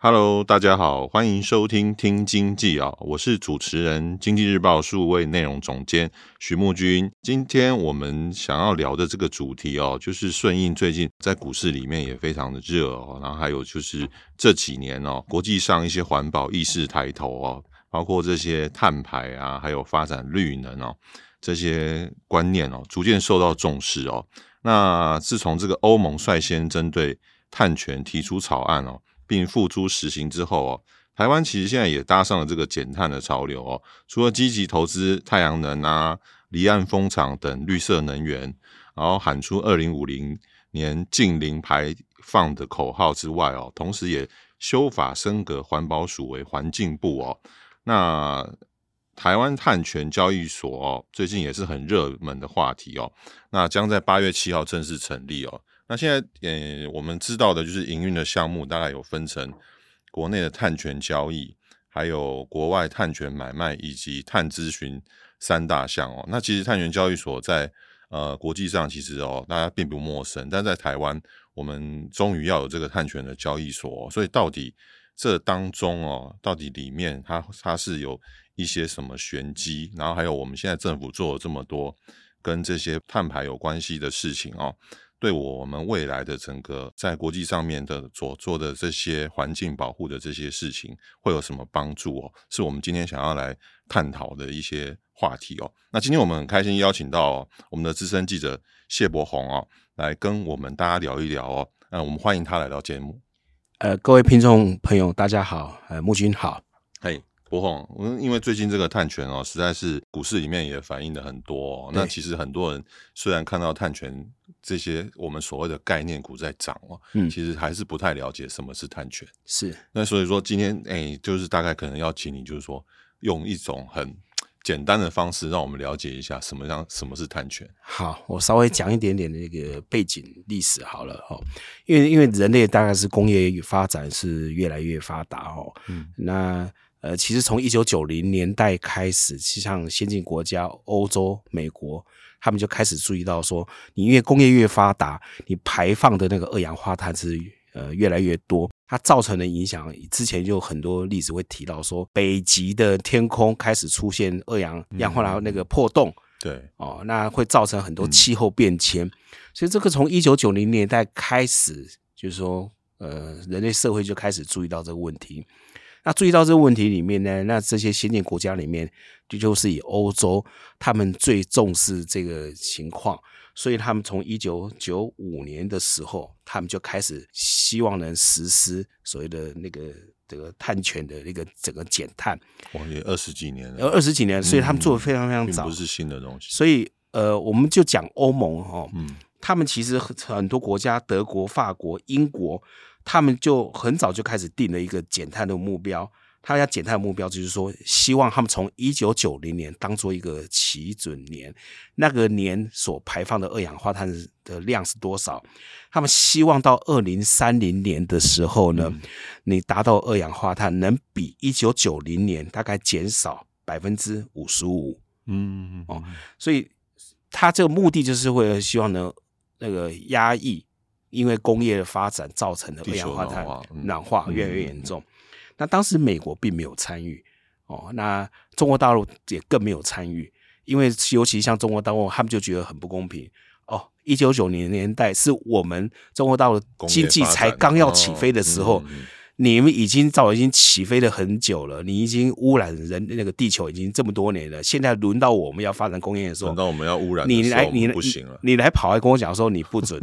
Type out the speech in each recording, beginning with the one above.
Hello，大家好，欢迎收听听经济啊，我是主持人经济日报数位内容总监徐木军。今天我们想要聊的这个主题哦，就是顺应最近在股市里面也非常的热哦，然后还有就是这几年哦，国际上一些环保意识抬头哦，包括这些碳排啊，还有发展绿能哦，这些观念哦，逐渐受到重视哦。那自从这个欧盟率先针对碳权提出草案哦。并付诸实行之后哦，台湾其实现在也搭上了这个减碳的潮流哦。除了积极投资太阳能啊、离岸风场等绿色能源，然后喊出二零五零年净零排放的口号之外哦，同时也修法升格环保署为环境部哦。那台湾碳权交易所哦，最近也是很热门的话题哦。那将在八月七号正式成立哦。那现在，呃，我们知道的就是营运的项目大概有分成国内的碳权交易，还有国外碳权买卖以及碳咨询三大项哦。那其实碳权交易所在呃国际上其实哦大家并不陌生，但在台湾我们终于要有这个碳权的交易所，所以到底这当中哦，到底里面它它是有一些什么玄机？然后还有我们现在政府做了这么多跟这些碳排有关系的事情哦。对我们未来的整个在国际上面的所做的这些环境保护的这些事情会有什么帮助哦？是我们今天想要来探讨的一些话题哦。那今天我们很开心邀请到我们的资深记者谢伯鸿哦，来跟我们大家聊一聊哦。那我们欢迎他来到节目。呃，各位听众朋友，大家好。呃，木君好。嘿。伯鸿，我们因为最近这个碳权哦，实在是股市里面也反映的很多哦。那其实很多人虽然看到碳权这些我们所谓的概念股在涨哦，嗯，其实还是不太了解什么是碳权。是。那所以说今天哎，就是大概可能要请你，就是说用一种很简单的方式，让我们了解一下什么样什么是碳权。好，我稍微讲一点点那个背景历史好了哈，因为因为人类大概是工业发展是越来越发达哦，嗯，那。呃，其实从一九九零年代开始，像先进国家欧洲、美国，他们就开始注意到说，你越工业越发达，你排放的那个二氧化碳是呃越来越多，它造成的影响，之前就有很多例子会提到说，北极的天空开始出现二氧氧化碳那个破洞，嗯、对，哦，那会造成很多气候变迁，嗯、所以这个从一九九零年代开始，就是说，呃，人类社会就开始注意到这个问题。那注意到这个问题里面呢，那这些先进国家里面，就就是以欧洲，他们最重视这个情况，所以他们从一九九五年的时候，他们就开始希望能实施所谓的那个这个碳权的那个整个减碳。哇，也二十几年了，呃，二十几年，所以他们做的非常非常早，不是新的东西。所以呃，我们就讲欧盟哈，嗯，他们其实很多国家，德国、法国、英国。他们就很早就开始定了一个减碳的目标，他要减碳的目标就是说，希望他们从一九九零年当做一个起准年，那个年所排放的二氧化碳的量是多少？他们希望到二零三零年的时候呢，嗯、你达到二氧化碳能比一九九零年大概减少百分之五十五。嗯哦，所以他这个目的就是为了希望能，那个压抑。因为工业的发展造成的二氧化碳暖化越来越严重，那当时美国并没有参与哦，那中国大陆也更没有参与，因为尤其像中国大陆，他们就觉得很不公平。哦。一九九零年代是我们中国大陆经济才刚要起飞的时候，你们已经早已经起飞了很久了，你已经污染人那个地球已经这么多年了，现在轮到我们要发展工业的时候，轮到我们要污染，你来你不行了，你来跑来跟我讲说你不准，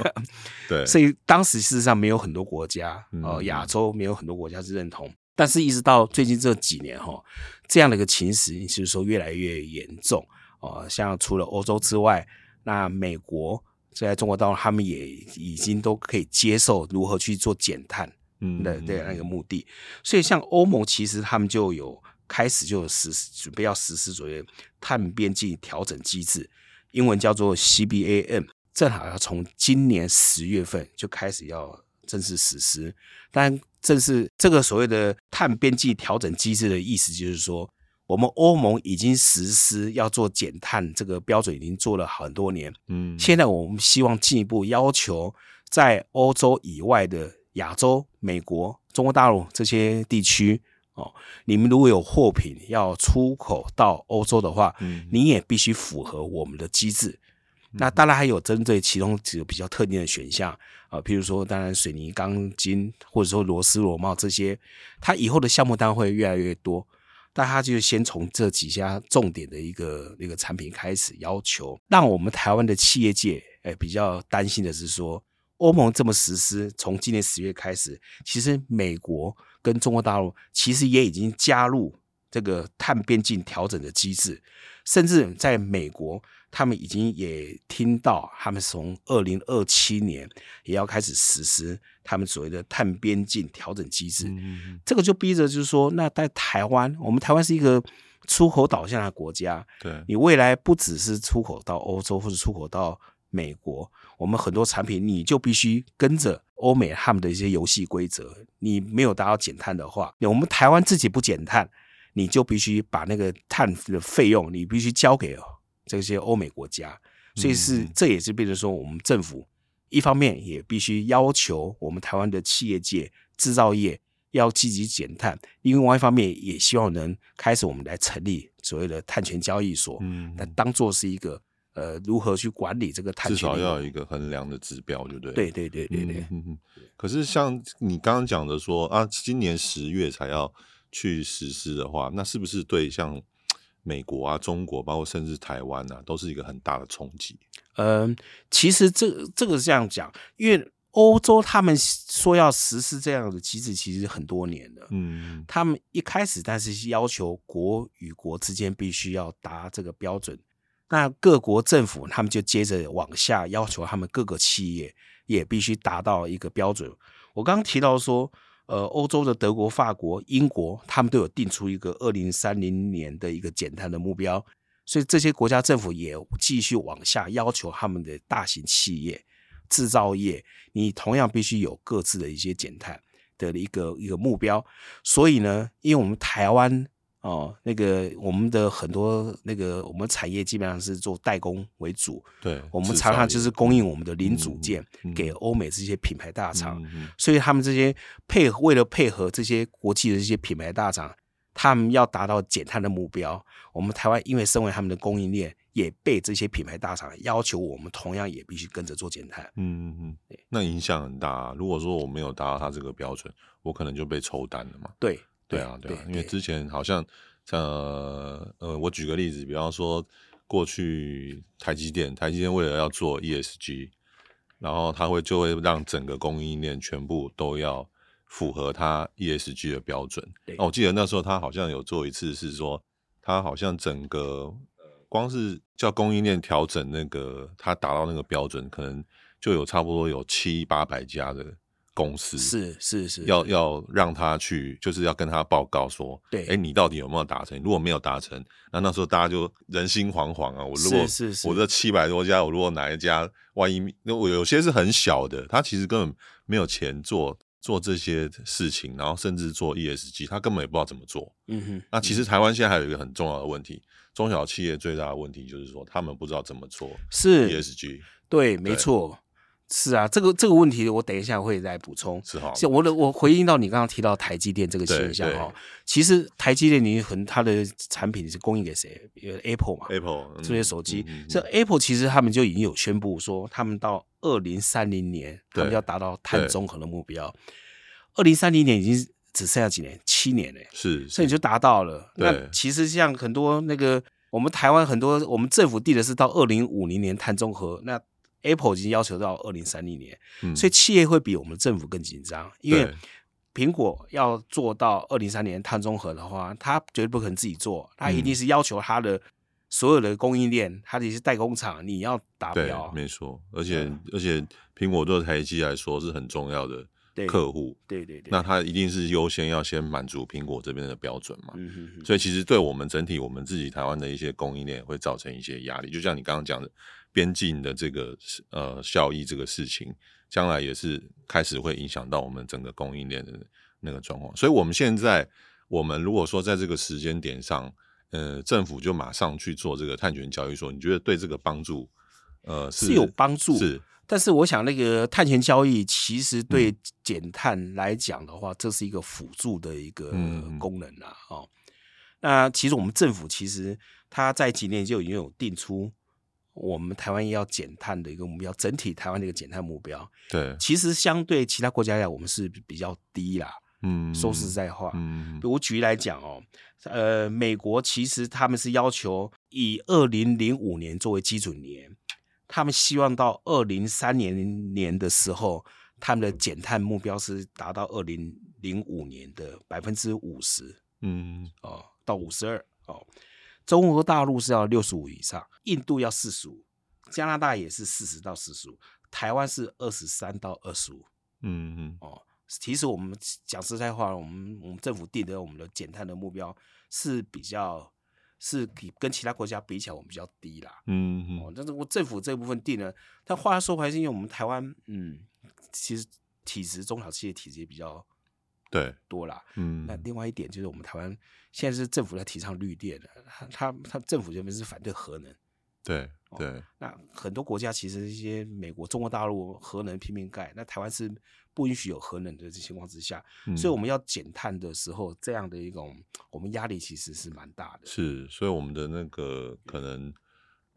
对，所以当时事实上没有很多国家呃，亚、呃、洲没有很多国家是认同，但是一直到最近这几年哈，这样的一个情势就是说越来越严重哦、呃，像除了欧洲之外，那美国在中国大陆他们也已经都可以接受如何去做减碳。嗯，的对那个目的，所以像欧盟其实他们就有开始就有实施准备要实施所谓碳边境调整机制，英文叫做 CBAM，正好要从今年十月份就开始要正式实施。但正是这个所谓的碳边际调整机制的意思，就是说我们欧盟已经实施要做减碳这个标准，已经做了很多年。嗯，现在我们希望进一步要求在欧洲以外的。亚洲、美国、中国大陆这些地区哦，你们如果有货品要出口到欧洲的话，嗯，你也必须符合我们的机制。嗯、那当然还有针对其中几个比较特定的选项啊，譬如说，当然水泥、钢筋或者说螺丝、螺帽这些，它以后的项目单会越来越多，但它就先从这几家重点的一个一个产品开始要求，让我们台湾的企业界诶比较担心的是说。欧盟这么实施，从今年十月开始，其实美国跟中国大陆其实也已经加入这个碳边境调整的机制，甚至在美国，他们已经也听到，他们从二零二七年也要开始实施他们所谓的碳边境调整机制。嗯，这个就逼着就是说，那在台湾，我们台湾是一个出口导向的国家，对，你未来不只是出口到欧洲或者出口到。美国，我们很多产品你就必须跟着欧美他们的一些游戏规则。你没有达到减碳的话，我们台湾自己不减碳，你就必须把那个碳的费用，你必须交给这些欧美国家。所以是这也是变成说，我们政府一方面也必须要求我们台湾的企业界、制造业要积极减碳，另外一方面也希望能开始我们来成立所谓的碳权交易所，嗯，那当做是一个。呃，如何去管理这个碳？至少要有一个衡量的指标，对不对？对对对对对。可是像你刚刚讲的说啊，今年十月才要去实施的话，那是不是对像美国啊、中国，包括甚至台湾啊，都是一个很大的冲击？嗯、呃，其实这这个是这样讲，因为欧洲他们说要实施这样的机制，其实很多年了。嗯。他们一开始，但是要求国与国之间必须要达这个标准。那各国政府他们就接着往下要求，他们各个企业也必须达到一个标准。我刚刚提到说，呃，欧洲的德国、法国、英国，他们都有定出一个二零三零年的一个减碳的目标，所以这些国家政府也继续往下要求他们的大型企业、制造业，你同样必须有各自的一些减碳的一个一个目标。所以呢，因为我们台湾。哦，那个我们的很多那个我们产业基本上是做代工为主，对，我们常常就是供应我们的零组件给欧美这些品牌大厂，嗯嗯、所以他们这些配合为了配合这些国际的这些品牌大厂，他们要达到减碳的目标，我们台湾因为身为他们的供应链，也被这些品牌大厂要求我们同样也必须跟着做减碳。嗯嗯嗯，那影响很大啊。如果说我没有达到他这个标准，我可能就被抽单了嘛。对。对啊，对啊，因为之前好像，呃呃，我举个例子，比方说过去台积电，台积电为了要做 ESG，然后他会就会让整个供应链全部都要符合它 ESG 的标准。那我记得那时候他好像有做一次，是说他好像整个光是叫供应链调整那个，他达到那个标准，可能就有差不多有七八百家的。公司是是是，要要让他去，就是要跟他报告说，对，哎，你到底有没有达成？如果没有达成，那那时候大家就人心惶惶啊。我如果是我这七百多家，我如果哪一家万一，那我有些是很小的，他其实根本没有钱做做这些事情，然后甚至做 ESG，他根本也不知道怎么做。嗯哼。那其实台湾现在还有一个很重要的问题，中小企业最大的问题就是说，他们不知道怎么做是 ESG。对，没错。是啊，这个这个问题我等一下会再补充。是好，我的我回应到你刚刚提到台积电这个现象哈，其实台积电你很它的产品是供应给谁？Apple 嘛，Apple 这些手机，这、嗯、Apple 其实他们就已经有宣布说，他们到二零三零年他们要达到碳中和的目标。二零三零年已经只剩下几年，七年嘞，是，所以你就达到了。那其实像很多那个我们台湾很多，我们政府定的是到二零五零年碳中和，那 Apple 已经要求到二零三零年，嗯所以企业会比我们政府更紧张，因为苹果要做到二零三年碳中和的话，它绝对不可能自己做，它一定是要求它的所有的供应链，它的一些代工厂，你要达标。没错，而且而且苹果对台积来说是很重要的客户，对对对，那它一定是优先要先满足苹果这边的标准嘛。嗯哼哼，所以其实对我们整体我们自己台湾的一些供应链会造成一些压力，就像你刚刚讲的边境的这个呃效益这个事情。将来也是开始会影响到我们整个供应链的那个状况，所以我们现在，我们如果说在这个时间点上，呃，政府就马上去做这个碳权交易，所你觉得对这个帮助，呃，是，是有帮助，是，但是我想那个碳权交易其实对减碳来讲的话，嗯、这是一个辅助的一个功能啊，嗯、哦，那其实我们政府其实它在几年就已经有定出。我们台湾要减碳的一个目标，整体台湾的一个减碳目标，对，其实相对其他国家来讲，我们是比较低啦。嗯，说实在话，嗯，我举例来讲哦，呃，美国其实他们是要求以二零零五年作为基准年，他们希望到二零三零年的时候，他们的减碳目标是达到二零零五年的百分之五十，嗯，哦，到五十二，哦。中国大陆是要六十五以上，印度要四十五，加拿大也是四十到四十五，台湾是二十三到二十五。嗯嗯，哦，其实我们讲实在话，我们我们政府定的我们的减碳的目标是比较是比跟其他国家比起来，我们比较低啦。嗯嗯，哦，但是我政府这部分定了，但话说回来，是因为我们台湾，嗯，其实体质中小企业体质也比较。对，多啦。嗯，那另外一点就是，我们台湾现在是政府在提倡绿电的，他他他政府这边是反对核能。对对、哦，那很多国家其实一些美国、中国大陆核能拼命盖，那台湾是不允许有核能的这情况之下，嗯、所以我们要减碳的时候，这样的一种我们压力其实是蛮大的。是，所以我们的那个可能。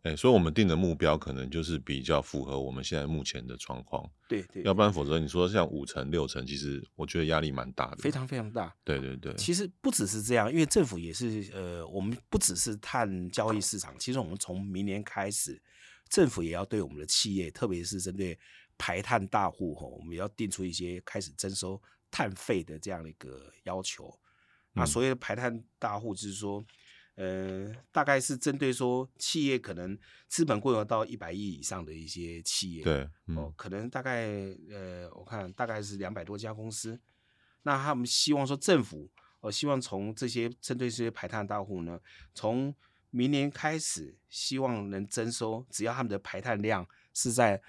哎、欸，所以我们定的目标可能就是比较符合我们现在目前的状况。对对，要不然否则你说像五成六成，其实我觉得压力蛮大的，非常非常大。对对对，其实不只是这样，因为政府也是呃，我们不只是碳交易市场，其实我们从明年开始，政府也要对我们的企业，特别是针对排碳大户吼，我们也要定出一些开始征收碳费的这样的一个要求。嗯、啊，所谓的排碳大户就是说。呃，大概是针对说企业可能资本规模到一百亿以上的一些企业，对，嗯、哦，可能大概呃，我看大概是两百多家公司，那他们希望说政府，呃，希望从这些针对这些排碳大户呢，从明年开始，希望能征收，只要他们的排碳量是在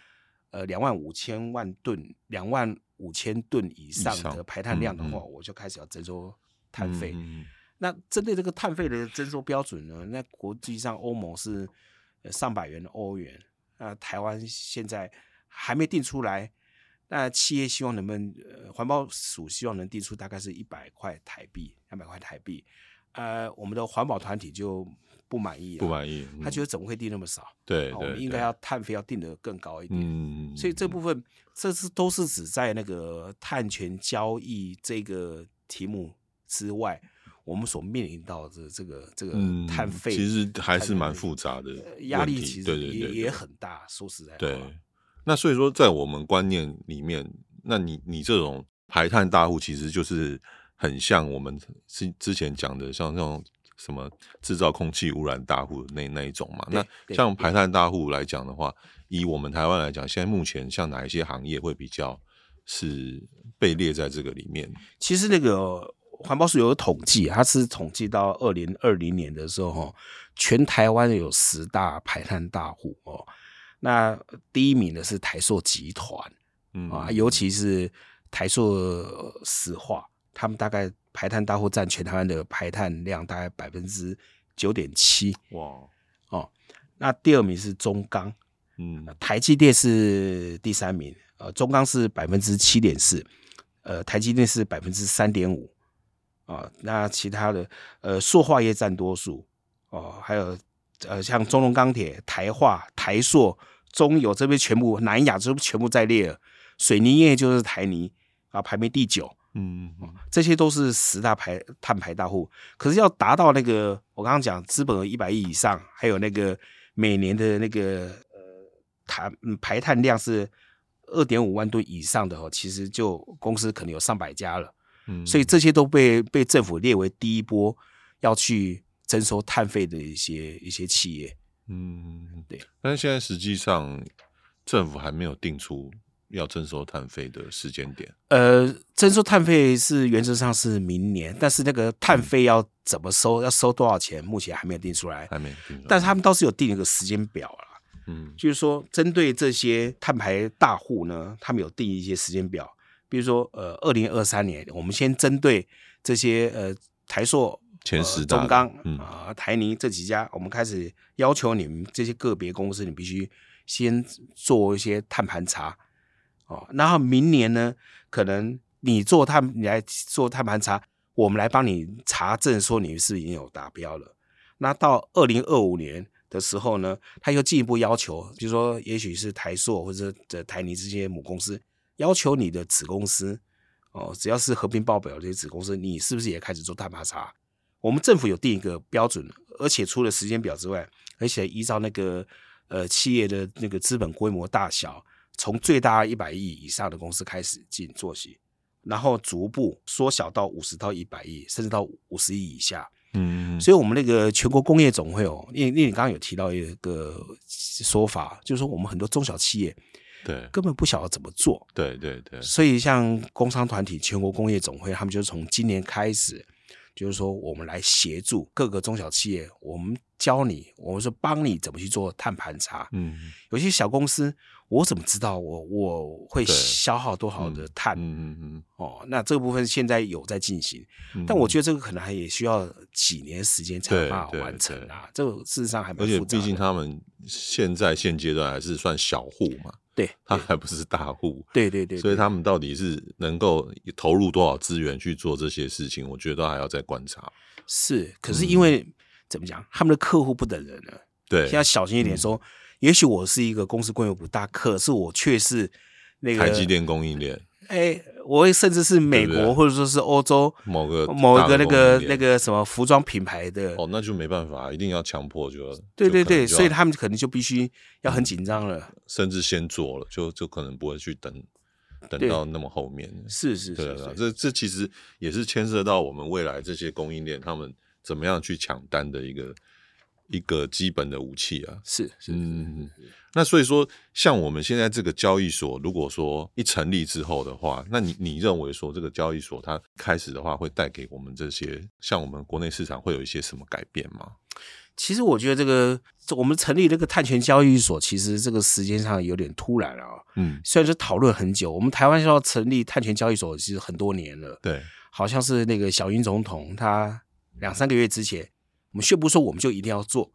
呃两万五千万吨、两万五千吨以上的排碳量的话，嗯嗯、我就开始要征收碳费。嗯嗯那针对这个碳费的征收标准呢？那国际上欧盟是上百元的欧元，那台湾现在还没定出来。那企业希望能不能，呃，环保署希望能定出大概是一百块台币，两百块台币。呃，我们的环保团体就不满意了，不满意，嗯、他觉得怎么会定那么少？对，我们应该要碳费要定得更高一点。嗯，所以这部分这是都是指在那个碳权交易这个题目之外。我们所面临到的这个这个碳费、嗯，其实还是蛮复杂的，压力其实也也很大。说实在话，对。那所以说，在我们观念里面，那你你这种排碳大户，其实就是很像我们之之前讲的，像那种什么制造空气污染大户那那一种嘛。那像排碳大户来讲的话，以我们台湾来讲，现在目前像哪一些行业会比较是被列在这个里面？其实那个。环保署有个统计，它是统计到二零二零年的时候，全台湾有十大排碳大户哦。那第一名的是台塑集团，嗯啊，尤其是台塑石化，他们大概排碳大户占全台湾的排碳量大概百分之九点七。哇哦，那第二名是中钢，嗯，台积电是第三名，呃，中钢是百分之七点四，呃，台积电是百分之三点五。啊，那其他的呃，塑化业占多数哦，还有呃，像中龙钢铁、台化、台塑、中油这边全部，南亚这边全部在列了。水泥业就是台泥啊，排名第九嗯，这些都是十大排碳排大户。可是要达到那个我刚刚讲资本额一百亿以上，还有那个每年的那个呃碳排碳量是二点五万吨以上的哦，其实就公司可能有上百家了。嗯，所以这些都被被政府列为第一波要去征收碳费的一些一些企业。嗯，对。但是现在实际上政府还没有定出要征收碳费的时间点。呃，征收碳费是原则上是明年，但是那个碳费要怎么收，嗯、要收多少钱，目前还没有定出来。还没定出来。但是他们倒是有定一个时间表了。嗯，就是说针对这些碳排大户呢，他们有定一些时间表。比如说，呃，二零二三年，我们先针对这些呃台塑、前十、中钢啊、台泥这几家，我们开始要求你们这些个别公司，你必须先做一些碳盘查哦。然后明年呢，可能你做碳，你来做碳盘查，我们来帮你查证，说你是已经有达标了。那到二零二五年的时候呢，他又进一步要求，比如说，也许是台塑或者这台泥这些母公司。要求你的子公司哦，只要是合并报表这些子公司，你是不是也开始做碳排查？我们政府有定一个标准，而且除了时间表之外，而且依照那个呃企业的那个资本规模大小，从最大一百亿以上的公司开始进做起，然后逐步缩小到五十到一百亿，甚至到五十亿以下。嗯，所以我们那个全国工业总会哦，因为因为你刚刚有提到一个说法，就是说我们很多中小企业。对，根本不晓得怎么做。对对对，所以像工商团体全国工业总会，他们就是从今年开始，就是说我们来协助各个中小企业，我们教你，我们说帮你怎么去做碳盘查。嗯，有些小公司，我怎么知道我我会消耗多少的碳？嗯嗯嗯。哦，那这个部分现在有在进行，嗯、但我觉得这个可能还也需要几年时间才法完成啊。这个事实上还蛮复杂的，而且毕竟他们现在现阶段还是算小户嘛。对，他还不是大户，对对对，所以他们到底是能够投入多少资源去做这些事情，我觉得都还要再观察。是，可是因为、嗯、怎么讲，他们的客户不等人了，对，现在小心一点说，嗯、也许我是一个公司规模不大，可是我却是那个台积电供应链。哎，我甚至是美国对对或者说是欧洲某个某一个那个那个什么服装品牌的哦，那就没办法，一定要强迫就对对对，所以他们可能就必须要很紧张了，嗯，甚至先做了，就就可能不会去等等到那么后面。是是是，这这其实也是牵涉到我们未来这些供应链他们怎么样去抢单的一个一个基本的武器啊。是是嗯。那所以说，像我们现在这个交易所，如果说一成立之后的话，那你你认为说这个交易所它开始的话，会带给我们这些像我们国内市场会有一些什么改变吗？其实我觉得这个我们成立这个碳权交易所，其实这个时间上有点突然了啊。嗯，虽然说讨论很久，我们台湾要成立碳权交易所其实很多年了。对，好像是那个小英总统他两三个月之前，我们宣布说我们就一定要做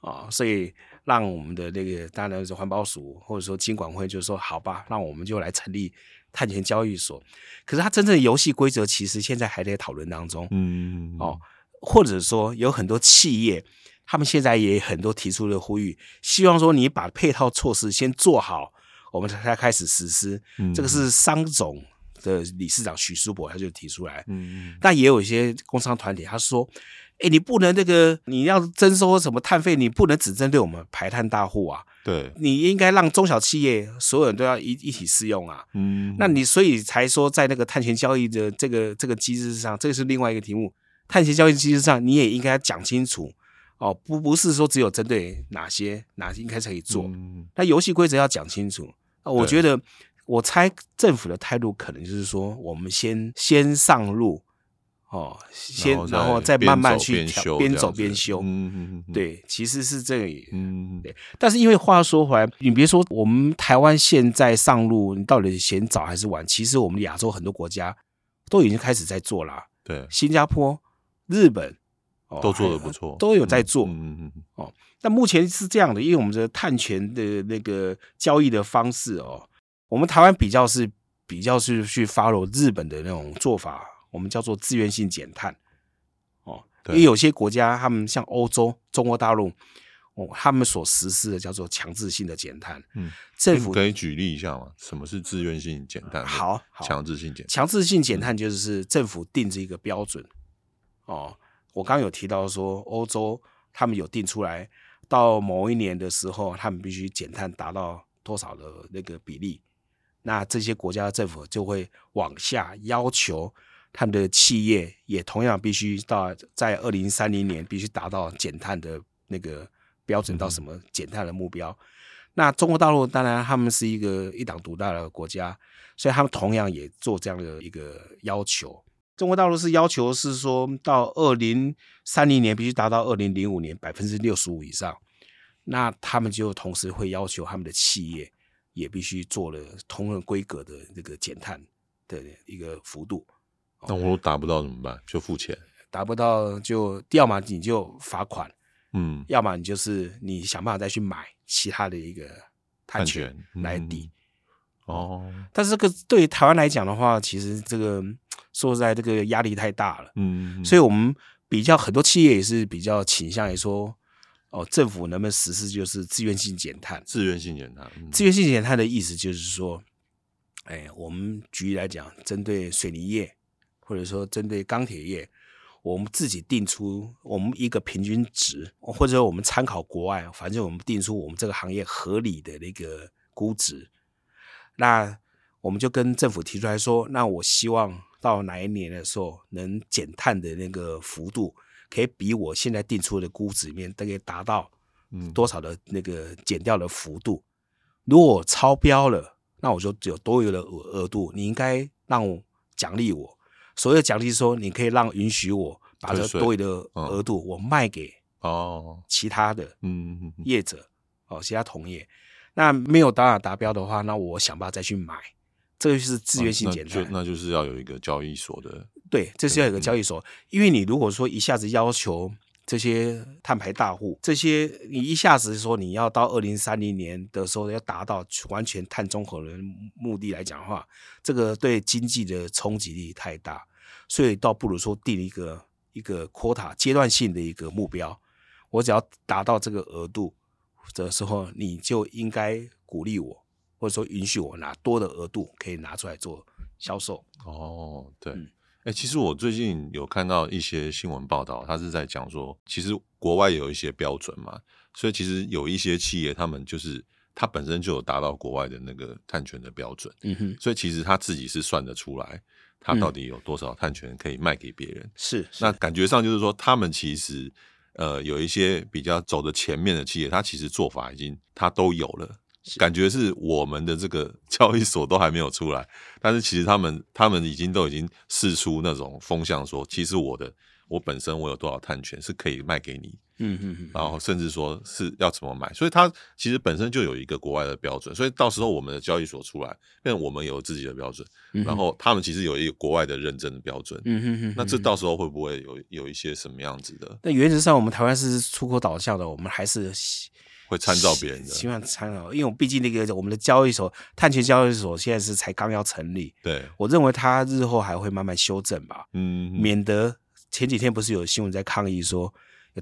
啊，所以。让我们的那个当然是环保署或者说金管会，就是说好吧，那我们就来成立碳权交易所。可是它真正的游戏规则其实现在还在讨论当中，嗯哦，或者说有很多企业，他们现在也很多提出了呼吁，希望说你把配套措施先做好，我们才开始实施。嗯，这个是商总的理事长许书博他就提出来，嗯，但也有一些工商团体他说。哎，你不能那个，你要征收什么碳费，你不能只针对我们排碳大户啊。对，你应该让中小企业所有人都要一一起适用啊。嗯，那你所以才说在那个碳权交易的这个这个机制上，这个是另外一个题目。碳协交易机制上，你也应该讲清楚哦，不不是说只有针对哪些哪些应该才可以做。嗯，那游戏规则要讲清楚。我觉得，我猜政府的态度可能就是说，我们先先上路。哦，先然后再慢慢去调，边走边修。嗯嗯嗯，对，其实是这里。嗯，对。但是因为话说回来，你别说我们台湾现在上路，你到底嫌早还是晚？其实我们亚洲很多国家都已经开始在做了。对，新加坡、日本都做的不错，都有在做。嗯嗯嗯。哦，那目前是这样的，因为我们的碳权的那个交易的方式哦，我们台湾比较是比较是去 follow 日本的那种做法。我们叫做自愿性减碳，哦，因为有些国家，他们像欧洲、中国大陆，哦，他们所实施的叫做强制性的减碳。嗯，政府可以举例一下吗？什么是自愿性减碳？好，强制性减强制性减碳就是政府定制一个标准。哦，我刚刚有提到说，欧洲他们有定出来，到某一年的时候，他们必须减碳达到多少的那个比例，那这些国家的政府就会往下要求。他们的企业也同样必须到在二零三零年必须达到减碳的那个标准，到什么减碳的目标？嗯、那中国大陆当然他们是一个一党独大的国家，所以他们同样也做这样的一个要求。中国大陆是要求是说到二零三零年必须达到二零零五年百分之六十五以上，那他们就同时会要求他们的企业也必须做了同样规格的这个减碳的一个幅度。那我达不到怎么办？就付钱？达不到就要么你就罚款，嗯，要么你就是你想办法再去买其他的一个碳权来抵。嗯、哦，但是这个对于台湾来讲的话，其实这个 说实在，这个压力太大了。嗯，所以我们比较很多企业也是比较倾向于说，哦，政府能不能实施就是自愿性减碳？自愿性减碳，自愿性减碳的意思就是说，哎，我们举例来讲，针对水泥业。或者说，针对钢铁业，我们自己定出我们一个平均值，或者说我们参考国外，反正我们定出我们这个行业合理的那个估值。那我们就跟政府提出来说，那我希望到哪一年的时候，能减碳的那个幅度，可以比我现在定出的估值里面大概达到多少的那个减掉的幅度。如果超标了，那我就只有多余的额度，你应该让我奖励我。所有奖励说，你可以让允许我把这多余的额度我卖给哦其他的嗯业者哦其他同业，那没有达达标的话，那我想办法再去买，这个就是自愿性减碳，那就是要有一个交易所的对，这是要有一个交易所，因为你如果说一下子要求。这些碳排大户，这些你一下子说你要到二零三零年的时候要达到完全碳中和的目的来讲的话，这个对经济的冲击力太大，所以倒不如说定一个一个 quota 阶段性的一个目标，我只要达到这个额度的时候，你就应该鼓励我，或者说允许我拿多的额度可以拿出来做销售。哦，对。嗯哎、欸，其实我最近有看到一些新闻报道，他是在讲说，其实国外有一些标准嘛，所以其实有一些企业，他们就是它本身就有达到国外的那个碳权的标准，嗯哼，所以其实他自己是算得出来，他到底有多少碳权可以卖给别人。嗯、是，那感觉上就是说，他们其实呃有一些比较走的前面的企业，它其实做法已经它都有了。感觉是我们的这个 交易所都还没有出来，但是其实他们他们已经都已经试出那种风向，说其实我的我本身我有多少碳权是可以卖给你，嗯嗯嗯，然后甚至说是要怎么买，所以它其实本身就有一个国外的标准，所以到时候我们的交易所出来，因为我们有自己的标准，然后他们其实有一个国外的认证的标准，嗯嗯嗯，那这到时候会不会有有一些什么样子的？那原则上我们台湾是出口导向的，我们还是。会参照别人的，希望参照，因为我毕竟那个我们的交易所碳权交易所现在是才刚要成立，对，我认为它日后还会慢慢修正吧，嗯，免得前几天不是有新闻在抗议说，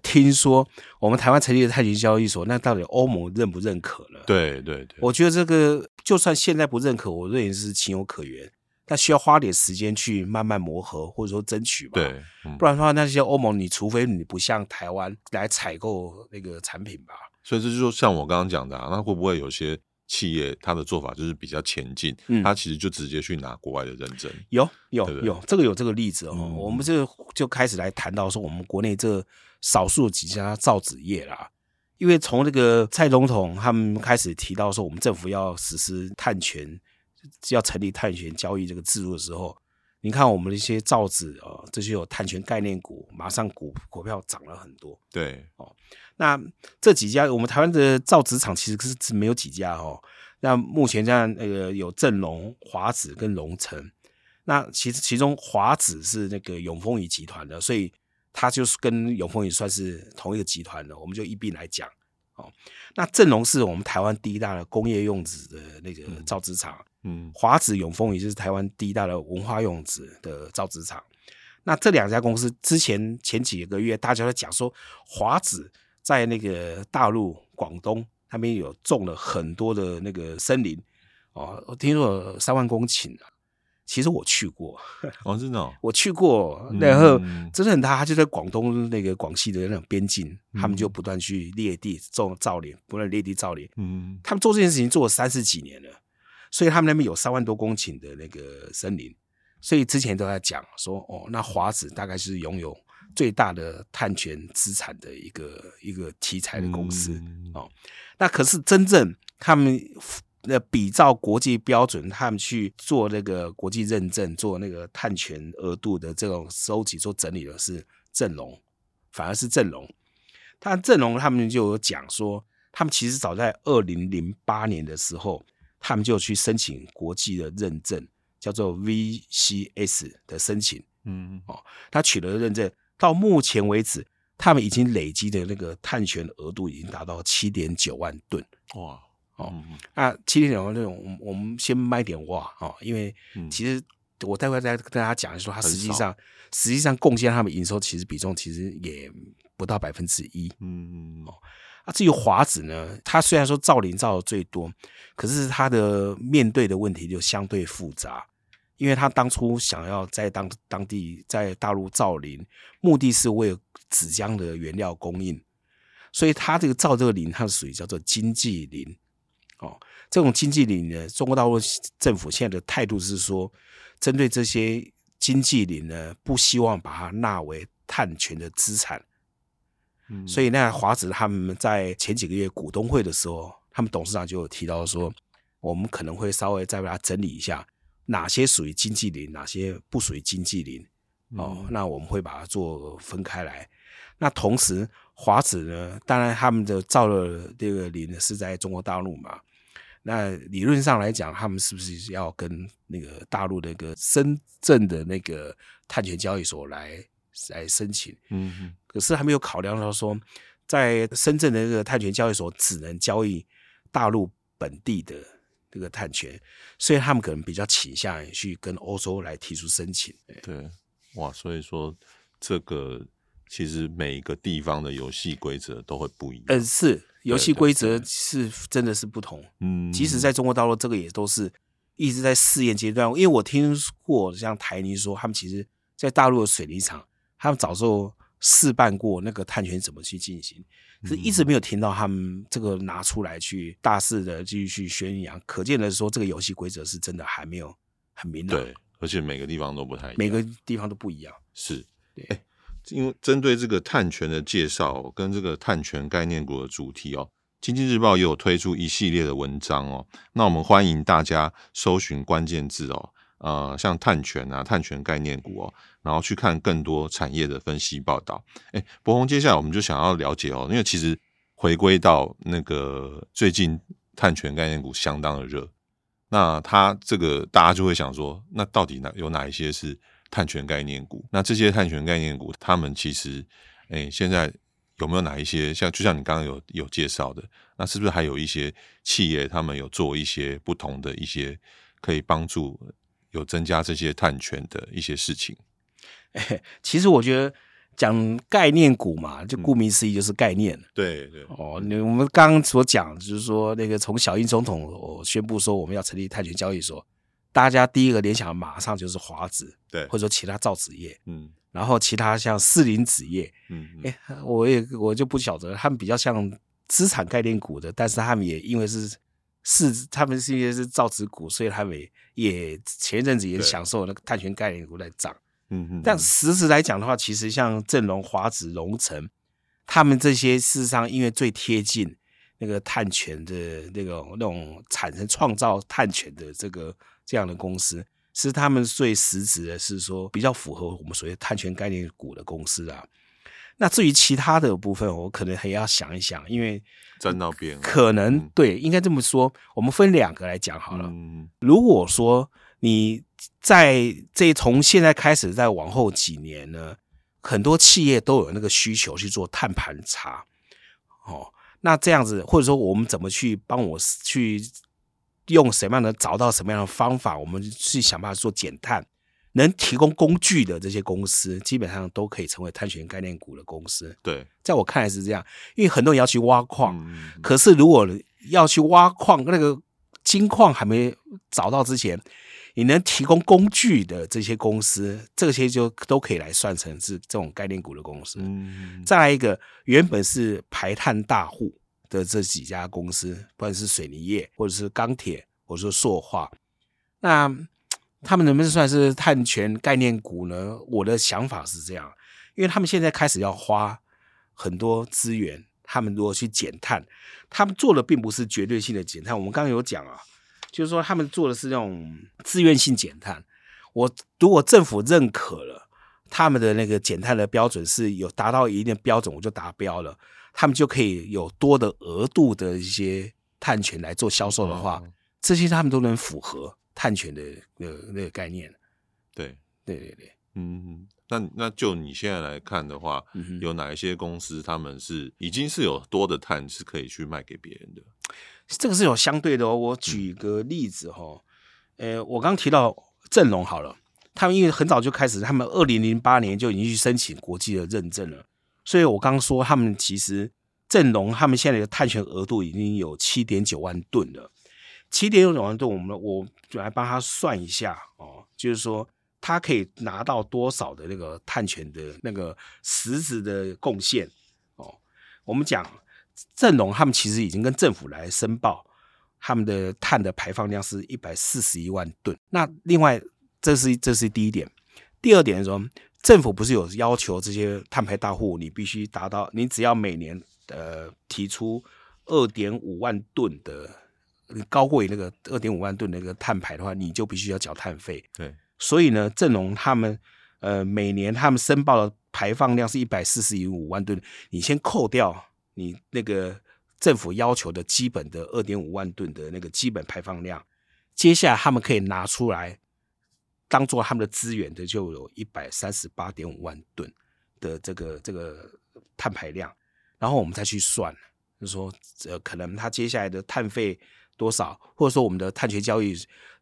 听说我们台湾成立的碳权交易所，那到底欧盟认不认可了？对对对，我觉得这个就算现在不认可，我认为是情有可原，但需要花点时间去慢慢磨合或者说争取吧，对，嗯、不然的话，那些欧盟你除非你不像台湾来采购那个产品吧。所以这就说，像我刚刚讲的啊，那会不会有些企业它的做法就是比较前进，嗯，它其实就直接去拿国外的认证？有有有，这个有这个例子哦。嗯、我们这个就开始来谈到说，我们国内这少数几家造纸业啦，因为从这个蔡总统他们开始提到说，我们政府要实施碳权，要成立碳权交易这个制度的时候，你看我们的一些造纸啊，这些有碳权概念股，马上股股票涨了很多。对哦。那这几家我们台湾的造纸厂其实是是没有几家哦。那目前这样那个有正隆、华纸跟龙城。那其实其中华纸是那个永丰余集团的，所以它就是跟永丰也算是同一个集团的，我们就一并来讲哦。那正隆是我们台湾第一大的工业用纸的那个造纸厂，嗯，华纸、永丰也就是台湾第一大的文化用纸的造纸厂。那这两家公司之前前几个月大家都讲说华纸。在那个大陆广东那边有种了很多的那个森林哦，我听说有三万公顷啊。其实我去过，哦，真的、哦，我去过，然后、嗯、真的很大，他就在广东那个广西的那种边境，嗯、他们就不断去裂地种造林，不断裂地造林。嗯，他们做这件事情做了三十几年了，所以他们那边有三万多公顷的那个森林，所以之前都在讲说，哦，那华子大概是拥有最大的碳权资产的一个一个题材的公司、嗯、哦。那可是真正他们。那比照国际标准，他们去做那个国际认证，做那个碳权额度的这种收集、做整理的是正隆，反而是正隆。他正隆他们就有讲说，他们其实早在二零零八年的时候，他们就去申请国际的认证，叫做 VCS 的申请。嗯，哦，他取得认证，到目前为止，他们已经累积的那个碳权额度已经达到七点九万吨。哇！哦，那七点九这种，我我们先卖点话哦，因为其实我待会再跟大家讲说，它实际上实际上贡献他们营收其实比重其实也不到百分之一。嗯嗯哦，啊，至于华子呢，它虽然说造林造的最多，可是它的面对的问题就相对复杂，因为他当初想要在当当地在大陆造林，目的是为纸浆的原料供应，所以他这个造这个林，它属于叫做经济林。哦，这种经济林呢，中国大陆政府现在的态度是说，针对这些经济林呢，不希望把它纳为碳权的资产。嗯，所以那华子他们在前几个月股东会的时候，他们董事长就有提到说，我们可能会稍微再把它整理一下，哪些属于经济林，哪些不属于经济林。哦，那我们会把它做分开来。那同时，华子呢，当然他们的造的这个林呢是在中国大陆嘛。那理论上来讲，他们是不是要跟那个大陆的那个深圳的那个碳权交易所来来申请？嗯嗯。可是还没有考量到说，在深圳的那个碳权交易所只能交易大陆本地的这个碳权，所以他们可能比较倾向于去跟欧洲来提出申请。对，哇，所以说这个。其实每一个地方的游戏规则都会不一样。嗯，是游戏规则是真的是不同。嗯，即使在中国大陆，这个也都是一直在试验阶段。因为我听过像台泥说，他们其实在大陆的水泥厂，他们早就试办过那个碳权怎么去进行，是一直没有听到他们这个拿出来去大肆的继续去宣扬。可见的说，这个游戏规则是真的还没有很明朗。对，而且每个地方都不太一样，每个地方都不一样。是，对。因为针对这个碳权的介绍跟这个碳权概念股的主题哦，经济日报也有推出一系列的文章哦。那我们欢迎大家搜寻关键字哦，呃，像碳权啊、碳权概念股哦，然后去看更多产业的分析报道。哎，博鸿，接下来我们就想要了解哦，因为其实回归到那个最近碳权概念股相当的热，那它这个大家就会想说，那到底哪有哪一些是？碳权概念股，那这些碳权概念股，他们其实，哎、欸，现在有没有哪一些像，就像你刚刚有有介绍的，那是不是还有一些企业，他们有做一些不同的一些可以帮助有增加这些碳权的一些事情？哎、其实我觉得讲概念股嘛，就顾名思义就是概念。嗯、对对哦，你我们刚刚所讲就是说，那个从小英总统宣布说我们要成立碳权交易所。大家第一个联想的马上就是华子，对，或者说其他造纸业，嗯，然后其他像四林纸业，嗯，哎、欸，我也我就不晓得，他们比较像资产概念股的，但是他们也因为是是他们是因为是造纸股，所以他们也，也前一阵子也享受那个碳权概念股在涨，嗯嗯，但实质来讲的话，其实像正隆、华子、荣成，他们这些事实上因为最贴近那个碳权的那种那种产生创造碳权的这个。这样的公司，是他们最实质的是说比较符合我们所谓碳权概念股的公司啊。那至于其他的部分，我可能还要想一想，因为在那边，可能、嗯、对，应该这么说。我们分两个来讲好了。嗯、如果说你在这从现在开始再往后几年呢，很多企业都有那个需求去做碳盘查，哦，那这样子，或者说我们怎么去帮我去。用什么样的找到什么样的方法，我们去想办法做减碳。能提供工具的这些公司，基本上都可以成为碳权概念股的公司。对，在我看来是这样，因为很多人要去挖矿，嗯、可是如果要去挖矿，那个金矿还没找到之前，你能提供工具的这些公司，这些就都可以来算成是这种概念股的公司。嗯，再来一个，原本是排碳大户的这几家公司，不管是水泥业，或者是钢铁，或者说塑化，那。他们能不能算是碳权概念股呢？我的想法是这样，因为他们现在开始要花很多资源，他们如果去减碳，他们做的并不是绝对性的减碳。我们刚刚有讲啊，就是说他们做的是那种自愿性减碳。我如果政府认可了他们的那个减碳的标准是有达到一定的标准，我就达标了，他们就可以有多的额度的一些碳权来做销售的话，这些他们都能符合。碳权的那个那个概念，对。对对对，嗯，那那就你现在来看的话，嗯，有哪一些公司他们是已经是有多的碳是可以去卖给别人的？这个是有相对的哦。我举个例子哈，呃，我刚提到正隆好了，他们因为很早就开始，他们二零零八年就已经去申请国际的认证了，所以我刚说他们其实正隆他们现在的碳权额度已经有七点九万吨了。七点九万吨，我们我就来帮他算一下哦，就是说他可以拿到多少的那个碳权的那个实质的贡献哦。我们讲正隆他们其实已经跟政府来申报他们的碳的排放量是一百四十一万吨。那另外，这是这是第一点，第二点是说，政府不是有要求这些碳排大户，你必须达到，你只要每年呃提出二点五万吨的。高过于那个二点五万吨那个碳排的话，你就必须要缴碳费。对，所以呢，正隆他们呃每年他们申报的排放量是一百四十五万吨，你先扣掉你那个政府要求的基本的二点五万吨的那个基本排放量，接下来他们可以拿出来当做他们的资源的，就有一百三十八点五万吨的这个这个碳排量，然后我们再去算，就说呃可能他接下来的碳费。多少，或者说我们的碳权交易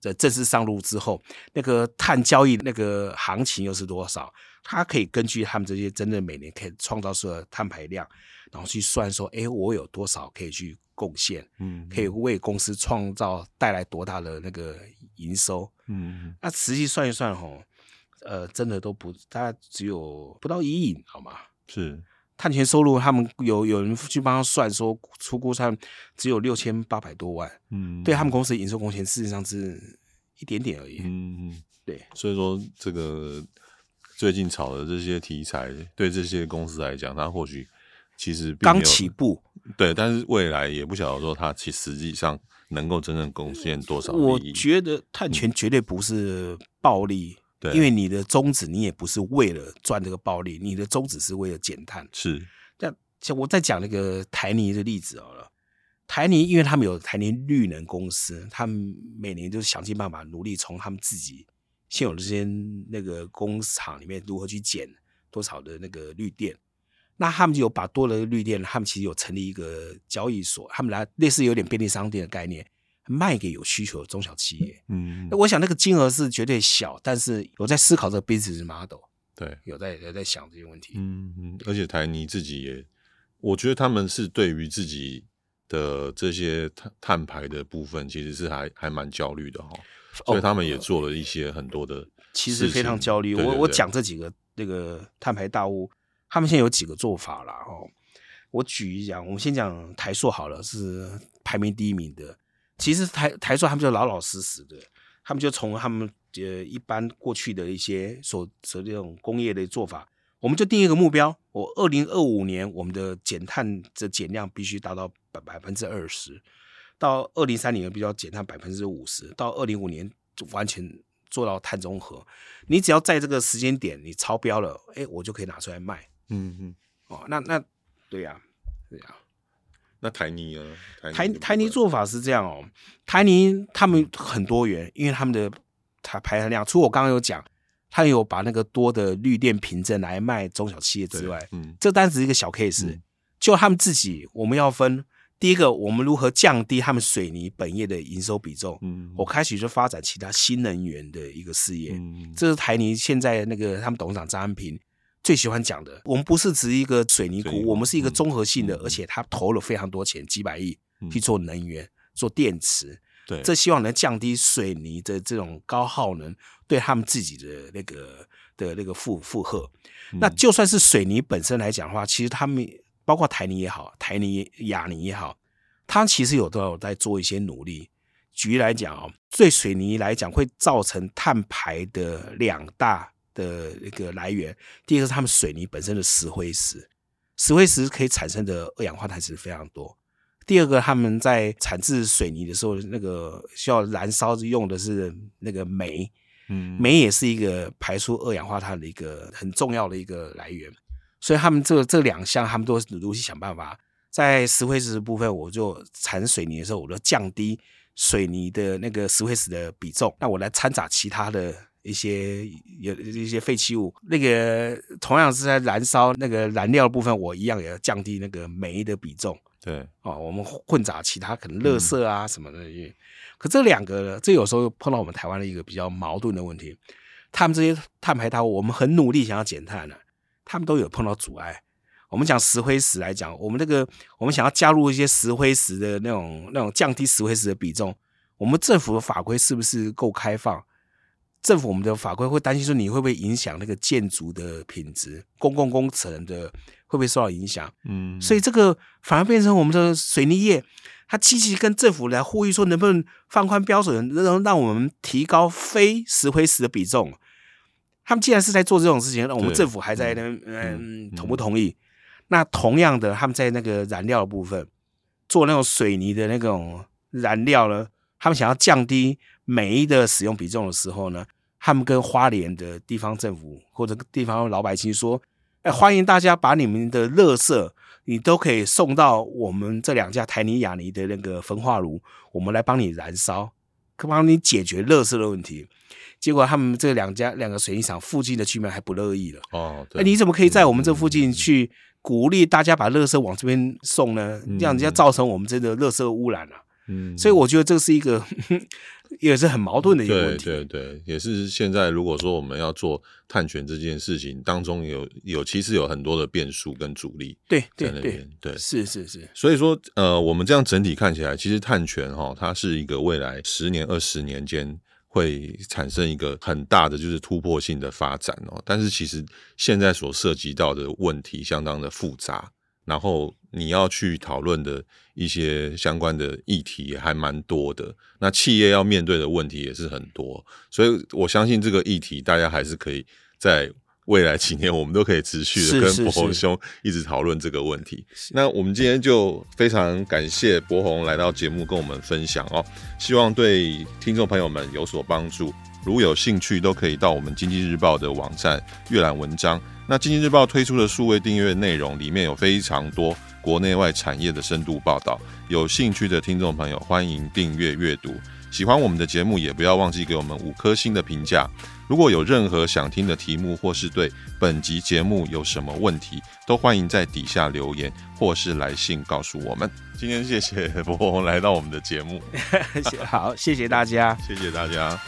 的正式上路之后，那个碳交易那个行情又是多少？它可以根据他们这些真正每年可以创造出的碳排量，然后去算说，哎，我有多少可以去贡献，嗯，可以。为公司创造带来多大的那个营收，嗯，那实际算一算吼，呃，真的都不，大概只有不到一亿，好吗？是。碳权收入，他们有有人去帮他算，说出估算只有六千八百多万，嗯，对。他们公司营收贡献，事实上是一点点而已，嗯嗯，对，所以说这个最近炒的这些题材，对这些公司来讲，它或许其实刚起步，对，但是未来也不晓得说它其实际上能够真正贡献多少。我觉得碳权绝对不是暴利。因为你的宗旨，你也不是为了赚这个暴利，你的宗旨是为了减碳。是，那像我在讲那个台泥的例子好了，台泥因为他们有台泥绿能公司，他们每年都想尽办法努力从他们自己现有的这些那个工厂里面如何去减多少的那个绿电，那他们就有把多了绿电，他们其实有成立一个交易所，他们来类似有点便利商店的概念。卖给有需求的中小企业，嗯，那我想那个金额是绝对小，但是我在思考这个 business model，对，有在有在想这些问题，嗯嗯，而且台泥自己也，我觉得他们是对于自己的这些碳碳排的部分，其实是还还蛮焦虑的哈，所以他们也做了一些很多的、哦，其实非常焦虑。我我讲这几个那个碳排大户，他们现在有几个做法啦。哦，我举一讲，我们先讲台塑好了，是排名第一名的。其实台台塑他们就老老实实的，他们就从他们呃一般过去的一些所所这种工业的做法，我们就定一个目标，我二零二五年我们的减碳的减量必须达到百百分之二十，到二零三零年必须要减碳百分之五十，到二零五年就完全做到碳中和。你只要在这个时间点你超标了，哎，我就可以拿出来卖。嗯嗯，哦，那那对呀、啊，对呀、啊。那台泥啊，台台泥做法是这样哦，台泥他们很多元，因为他们的它排碳量，除我刚刚有讲，他有把那个多的绿电凭证来卖中小企业之外，嗯，这单只是一个小 case，、嗯、就他们自己，我们要分第一个，我们如何降低他们水泥本业的营收比重？嗯，我开始就发展其他新能源的一个事业。嗯，这是台泥现在那个他们董事长张安平最喜欢讲的。我们不是指一个水泥股，我们是一个综合性的，而且他投了非常多钱，几百亿去做能源、做电池。对，这希望能降低水泥的这种高耗能对他们自己的那个的那个负负荷。那就算是水泥本身来讲的话，其实他们。包括台泥也好，台泥、亚泥也好，它其实有都有在做一些努力。举例来讲哦，对水泥来讲，会造成碳排的两大的一个来源，第一个是他们水泥本身的石灰石，石灰石可以产生的二氧化碳其实非常多。第二个，他们在产制水泥的时候，那个需要燃烧用的是那个煤，嗯，煤也是一个排出二氧化碳的一个很重要的一个来源。所以他们这这两项，他们都努力想办法。在石灰石的部分，我就产水泥的时候，我就降低水泥的那个石灰石的比重。那我来掺杂其他的一些有一些废弃物。那个同样是在燃烧那个燃料的部分，我一样也要降低那个煤的比重。对，哦，我们混杂其他可能垃圾啊什么的。嗯、可这两个呢，这有时候碰到我们台湾的一个比较矛盾的问题。他们这些碳排放，我们很努力想要减碳呢。他们都有碰到阻碍。我们讲石灰石来讲，我们这个我们想要加入一些石灰石的那种那种降低石灰石的比重，我们政府的法规是不是够开放？政府我们的法规会担心说你会不会影响那个建筑的品质？公共工程的会不会受到影响？嗯，所以这个反而变成我们的水泥业，他积极跟政府来呼吁说，能不能放宽标准，能让我们提高非石灰石的比重？他们既然是在做这种事情，那我们政府还在那，嗯，同不同意？那同样的，他们在那个燃料的部分做那种水泥的那种燃料呢，他们想要降低煤的使用比重的时候呢，他们跟花莲的地方政府或者地方老百姓说：“哎，欢迎大家把你们的垃圾，你都可以送到我们这两家台泥亚尼的那个焚化炉，我们来帮你燃烧，可帮你解决垃圾的问题。”结果他们这两家两个水泥厂附近的居民还不乐意了。哦，对，你怎么可以在我们这附近去鼓励大家把垃圾往这边送呢？嗯、这样子要造成我们这个垃圾污染了、啊。嗯，所以我觉得这是一个也是很矛盾的一个问题。对对对，也是现在如果说我们要做探权这件事情当中有有其实有很多的变数跟阻力。对对对对，对是是是。所以说呃，我们这样整体看起来，其实探权哈，它是一个未来十年二十年间。会产生一个很大的就是突破性的发展哦，但是其实现在所涉及到的问题相当的复杂，然后你要去讨论的一些相关的议题也还蛮多的，那企业要面对的问题也是很多，所以我相信这个议题大家还是可以在。未来几年，我们都可以持续的跟博宏兄一直讨论这个问题。那我们今天就非常感谢博宏来到节目跟我们分享哦，希望对听众朋友们有所帮助。如果有兴趣，都可以到我们经济日报的网站阅览文章。那经济日报推出的数位订阅内容里面有非常多国内外产业的深度报道，有兴趣的听众朋友欢迎订阅阅读。喜欢我们的节目，也不要忘记给我们五颗星的评价。如果有任何想听的题目，或是对本集节目有什么问题，都欢迎在底下留言，或是来信告诉我们。今天谢谢 伯宏来到我们的节目，好，谢谢大家，谢谢大家。